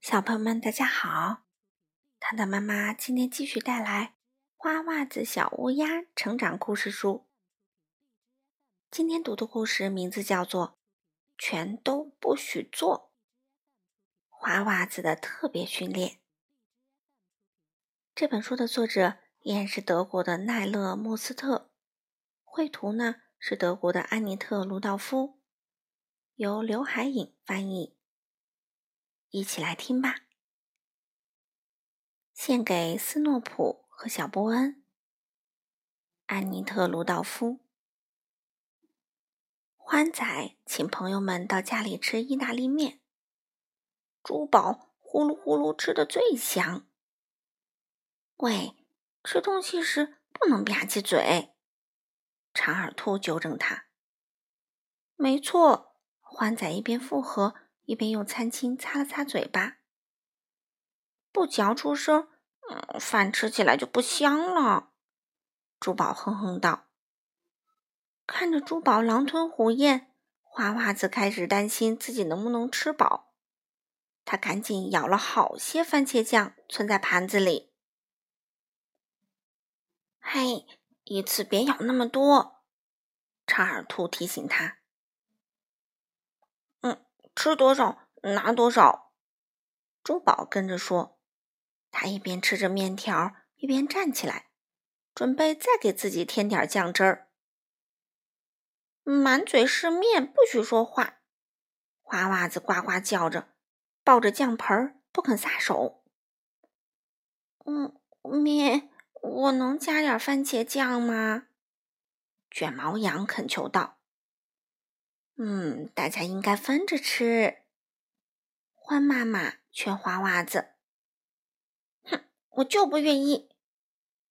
小朋友们，大家好！糖糖妈妈今天继续带来《花袜子小乌鸦》成长故事书。今天读的故事名字叫做《全都不许做花袜子的特别训练》。这本书的作者依然是德国的奈勒·莫斯特，绘图呢是德国的安妮特·卢道夫，由刘海颖翻译。一起来听吧。献给斯诺普和小波恩。安妮特·鲁道夫。欢仔请朋友们到家里吃意大利面。珠宝呼噜呼噜吃的最香。喂，吃东西时不能吧唧嘴。长耳兔纠正他。没错，欢仔一边附和。一边用餐巾擦了擦嘴巴，不嚼出声，嗯，饭吃起来就不香了。珠宝哼哼道。看着珠宝狼吞虎咽，花袜子开始担心自己能不能吃饱。他赶紧舀了好些番茄酱，存在盘子里。嘿，一次别舀那么多，长耳兔提醒他。吃多少拿多少，珠宝跟着说。他一边吃着面条，一边站起来，准备再给自己添点酱汁儿。满嘴是面，不许说话！花袜子呱呱叫着，抱着酱盆儿不肯撒手。嗯，面，我能加点番茄酱吗？卷毛羊恳求道。嗯，大家应该分着吃。欢妈妈劝花袜子：“哼，我就不愿意。”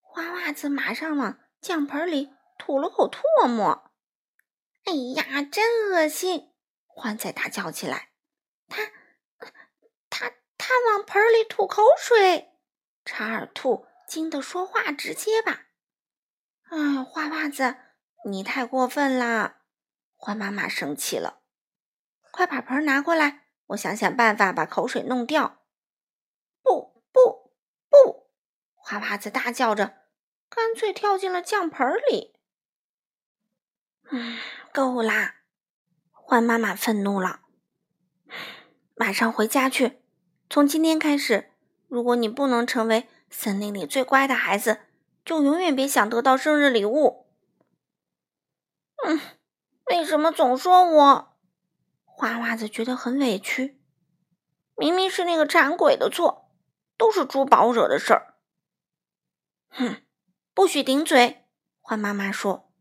花袜子马上往酱盆里吐了口唾沫。“哎呀，真恶心！”欢仔大叫起来。“他，他，他往盆里吐口水！”查尔兔惊得说话直结巴。“哎，花袜子，你太过分啦！”欢妈妈生气了，快把盆拿过来，我想想办法把口水弄掉。不不不！花袜子大叫着，干脆跳进了酱盆里。嗯，够啦！欢妈妈愤怒了，马上回家去。从今天开始，如果你不能成为森林里最乖的孩子，就永远别想得到生日礼物。嗯。为什么总说我？花袜子觉得很委屈。明明是那个馋鬼的错，都是珠宝惹的事儿。哼，不许顶嘴！欢妈妈说：“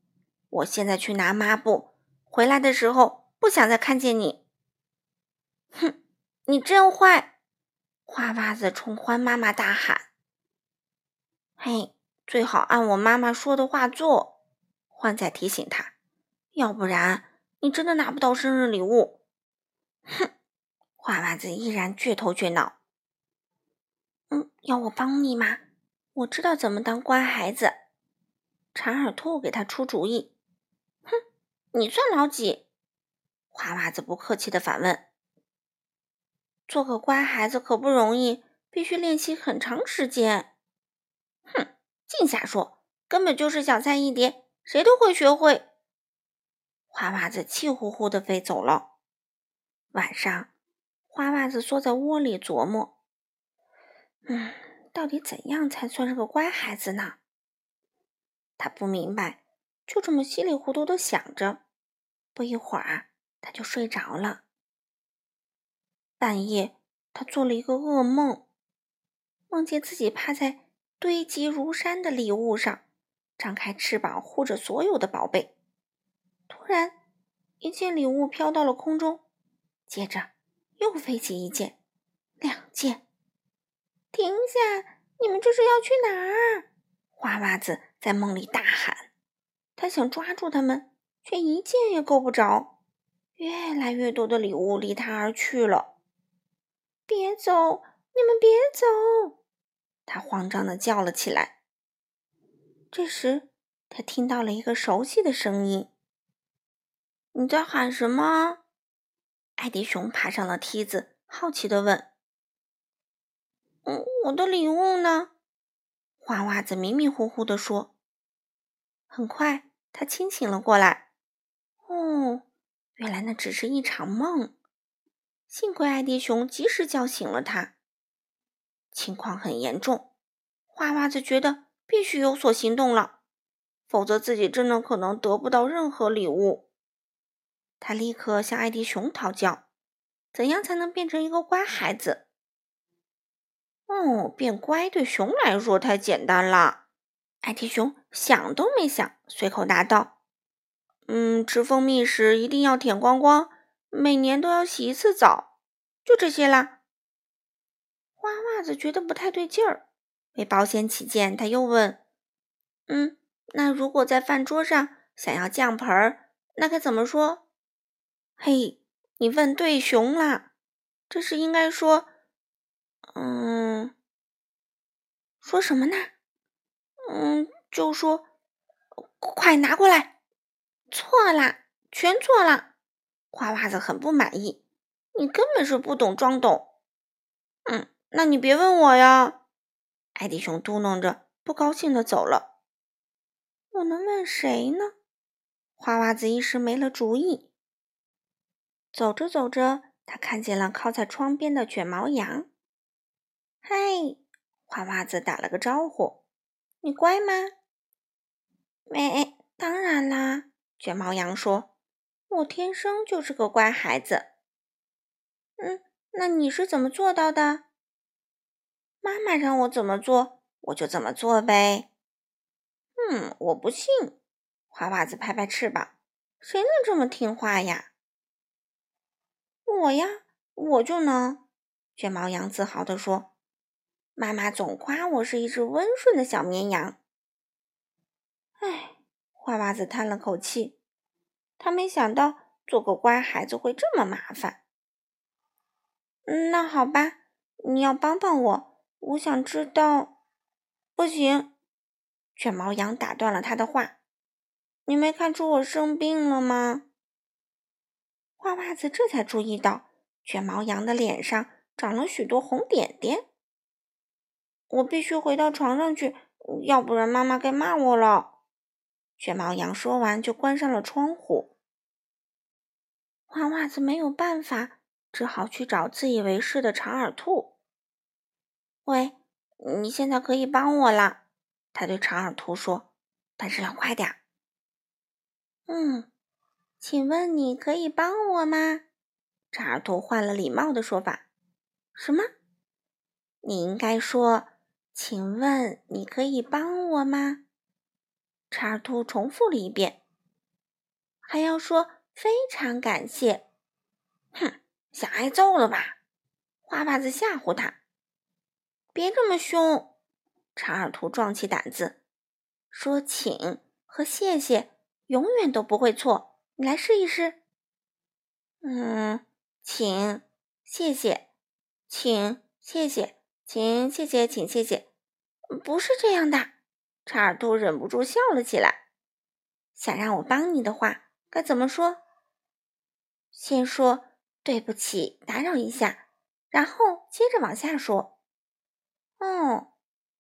我现在去拿抹布，回来的时候不想再看见你。”哼，你真坏！花袜子冲欢妈妈大喊：“嘿，最好按我妈妈说的话做。”欢仔提醒他。要不然，你真的拿不到生日礼物。哼！花袜子依然倔头倔脑。嗯，要我帮你吗？我知道怎么当乖孩子。长耳兔给他出主意。哼，你算老几？花袜子不客气的反问。做个乖孩子可不容易，必须练习很长时间。哼，净瞎说，根本就是小菜一碟，谁都会学会。花袜子气呼呼的飞走了。晚上，花袜子缩在窝里琢磨：“嗯，到底怎样才算是个乖孩子呢？”他不明白，就这么稀里糊涂的想着。不一会儿，他就睡着了。半夜，他做了一个噩梦，梦见自己趴在堆积如山的礼物上，张开翅膀护着所有的宝贝。突然，一件礼物飘到了空中，接着又飞起一件、两件。停下！你们这是要去哪儿？花袜子在梦里大喊。他想抓住他们，却一件也够不着。越来越多的礼物离他而去了。别走！你们别走！他慌张的叫了起来。这时，他听到了一个熟悉的声音。你在喊什么？艾迪熊爬上了梯子，好奇的问。嗯，我的礼物呢？花袜子迷迷糊糊地说。很快，他清醒了过来。哦，原来那只是一场梦。幸亏艾迪熊及时叫醒了他。情况很严重，花袜子觉得必须有所行动了，否则自己真的可能得不到任何礼物。他立刻向艾迪熊讨教，怎样才能变成一个乖孩子？哦，变乖对熊来说太简单了。艾迪熊想都没想，随口答道：“嗯，吃蜂蜜时一定要舔光光，每年都要洗一次澡，就这些啦。”花袜子觉得不太对劲儿，为保险起见，他又问：“嗯，那如果在饭桌上想要酱盆儿，那该怎么说？”嘿，你问对熊啦！这是应该说，嗯，说什么呢？嗯，就说快拿过来。错啦，全错啦！花袜子很不满意，你根本是不懂装懂。嗯，那你别问我呀。艾迪熊嘟囔着，不高兴的走了。我能问谁呢？花袜子一时没了主意。走着走着，他看见了靠在窗边的卷毛羊。“嗨！”花袜子打了个招呼，“你乖吗？”“没，当然啦。”卷毛羊说，“我天生就是个乖孩子。”“嗯，那你是怎么做到的？”“妈妈让我怎么做，我就怎么做呗。”“嗯，我不信。”花袜子拍拍翅膀，“谁能这么听话呀？”我呀，我就能。卷毛羊自豪地说：“妈妈总夸我是一只温顺的小绵羊。”哎，花袜子叹了口气，他没想到做个乖孩子会这么麻烦。那好吧，你要帮帮我，我想知道。不行，卷毛羊打断了他的话：“你没看出我生病了吗？”花袜子这才注意到，卷毛羊的脸上长了许多红点点。我必须回到床上去，要不然妈妈该骂我了。卷毛羊说完，就关上了窗户。花袜子没有办法，只好去找自以为是的长耳兔。喂，你现在可以帮我了，他对长耳兔说，但是要快点。嗯。请问你可以帮我吗？长耳兔换了礼貌的说法。什么？你应该说：“请问你可以帮我吗？”长耳兔重复了一遍。还要说非常感谢。哼，想挨揍了吧？花袜子吓唬他。别这么凶。长耳兔壮起胆子说：“请和谢谢永远都不会错。”你来试一试。嗯，请，谢谢，请，谢谢，请，谢谢，请，谢谢。不是这样的，查尔兔忍不住笑了起来。想让我帮你的话，该怎么说？先说对不起，打扰一下，然后接着往下说。哦，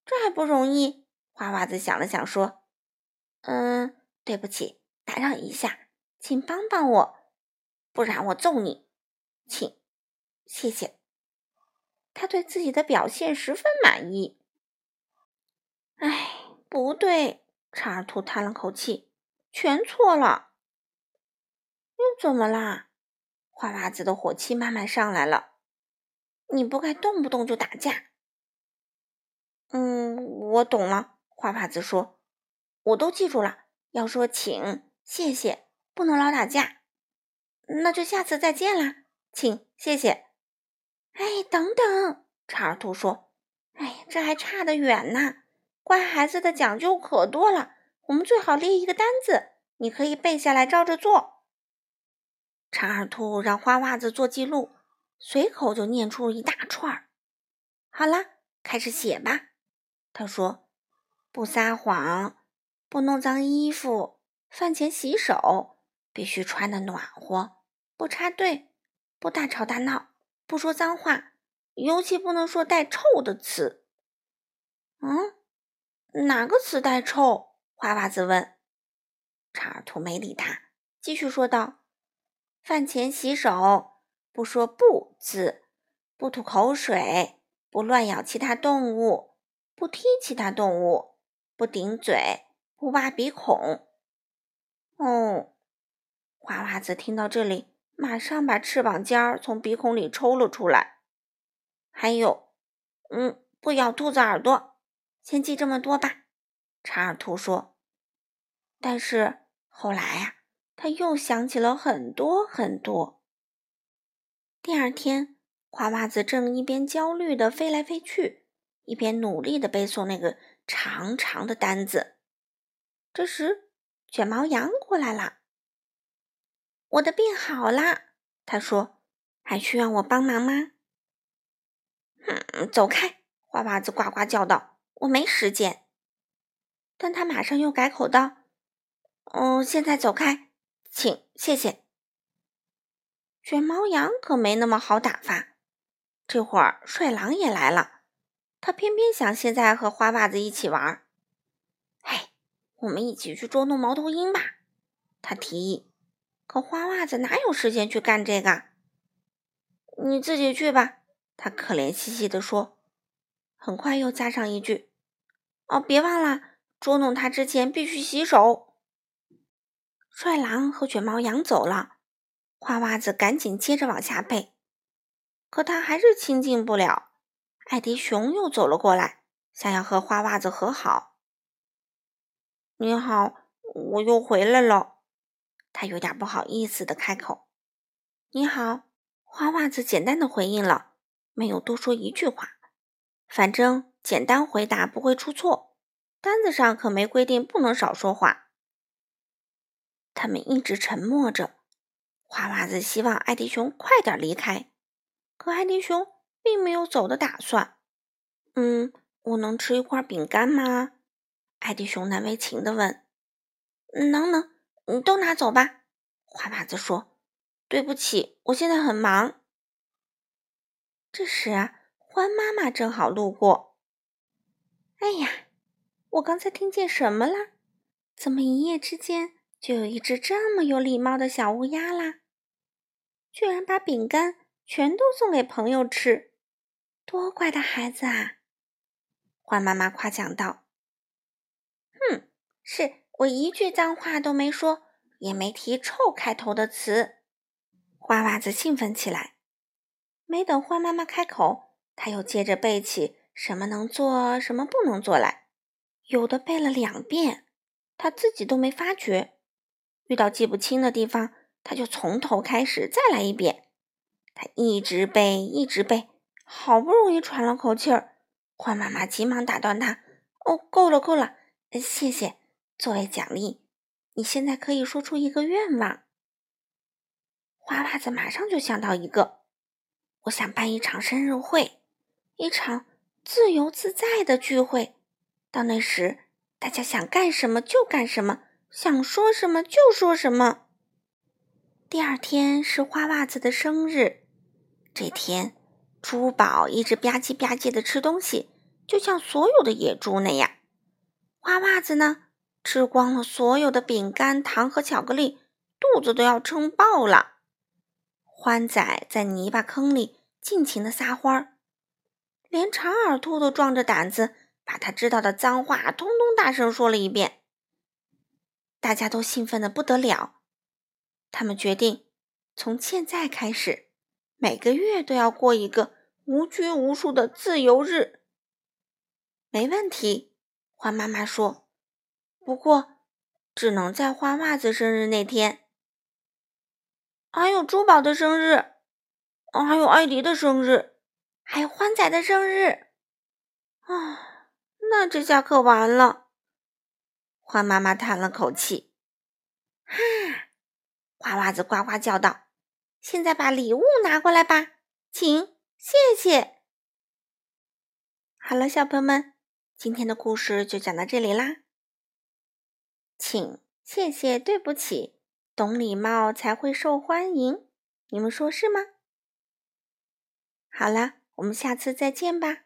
这还不容易。花袜子想了想说：“嗯，对不起，打扰一下。”请帮帮我，不然我揍你！请，谢谢。他对自己的表现十分满意。哎，不对，长耳兔叹了口气，全错了。又怎么啦？花袜子的火气慢慢上来了。你不该动不动就打架。嗯，我懂了。花袜子说：“我都记住了，要说请，谢谢。”不能老打架，那就下次再见啦，请谢谢。哎，等等，长耳兔说：“哎，这还差得远呢，乖孩子的讲究可多了，我们最好列一个单子，你可以背下来照着做。”长耳兔让花袜子做记录，随口就念出一大串儿。好了，开始写吧。他说：“不撒谎，不弄脏衣服，饭前洗手。”必须穿的暖和，不插队，不大吵大闹，不说脏话，尤其不能说带臭的词。嗯，哪个词带臭？花袜子问。查尔图没理他，继续说道：“饭前洗手，不说不字，不吐口水，不乱咬其他动物，不踢其他动物，不顶嘴，不挖鼻孔。”哦，花袜子听到这里，马上把翅膀尖儿从鼻孔里抽了出来。还有，嗯，不咬兔子耳朵。先记这么多吧，查尔图说。但是。后来呀，他又想起了很多很多。第二天，花袜子正一边焦虑的飞来飞去，一边努力的背诵那个长长的单子。这时，卷毛羊过来了。我的病好啦，他说：“还需要我帮忙吗？”“哼，走开！”花袜子呱呱叫道，“我没时间。”但他马上又改口道。哦，现在走开，请谢谢。卷毛羊可没那么好打发。这会儿帅狼也来了，他偏偏想现在和花袜子一起玩。嘿，我们一起去捉弄猫头鹰吧，他提议。可花袜子哪有时间去干这个？你自己去吧，他可怜兮兮地说。很快又加上一句：“哦，别忘了，捉弄他之前必须洗手。”帅狼和卷毛羊走了，花袜子赶紧接着往下背，可他还是亲近不了。艾迪熊又走了过来，想要和花袜子和好。你好，我又回来了。他有点不好意思的开口。你好，花袜子简单的回应了，没有多说一句话。反正简单回答不会出错，单子上可没规定不能少说话。他们一直沉默着。花袜子希望艾迪熊快点离开，可艾迪熊并没有走的打算。嗯，我能吃一块饼干吗？艾迪熊难为情地问。能能，你都拿走吧。花袜子说。对不起，我现在很忙。这时啊，欢妈妈正好路过。哎呀，我刚才听见什么了？怎么一夜之间？就有一只这么有礼貌的小乌鸦啦，居然把饼干全都送给朋友吃，多乖的孩子啊！欢妈妈夸奖道：“哼，是我一句脏话都没说，也没提臭开头的词。”花袜子兴奋起来。没等欢妈妈开口，他又接着背起什么能做、什么不能做来，有的背了两遍，他自己都没发觉。遇到记不清的地方，他就从头开始再来一遍。他一直背，一直背，好不容易喘了口气儿，欢妈妈急忙打断他：“哦，够了，够了，谢谢。作为奖励，你现在可以说出一个愿望。”花袜子马上就想到一个：“我想办一场生日会，一场自由自在的聚会。到那时，大家想干什么就干什么。”想说什么就说什么。第二天是花袜子的生日，这天，珠宝一直吧唧吧唧的吃东西，就像所有的野猪那样。花袜子呢，吃光了所有的饼干、糖和巧克力，肚子都要撑爆了。欢仔在泥巴坑里尽情的撒欢儿，连长耳兔都壮着胆子把他知道的脏话通通大声说了一遍。大家都兴奋的不得了，他们决定从现在开始，每个月都要过一个无拘无束的自由日。没问题，欢妈妈说。不过，只能在花袜子生日那天。还有珠宝的生日，还有艾迪的生日，还有欢仔的生日。啊，那这下可完了。花妈妈叹了口气，哈！花袜子呱呱叫道：“现在把礼物拿过来吧，请，谢谢。”好了，小朋友们，今天的故事就讲到这里啦。请，谢谢，对不起，懂礼貌才会受欢迎，你们说是吗？好了，我们下次再见吧。